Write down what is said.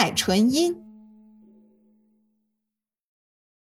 天籁纯音。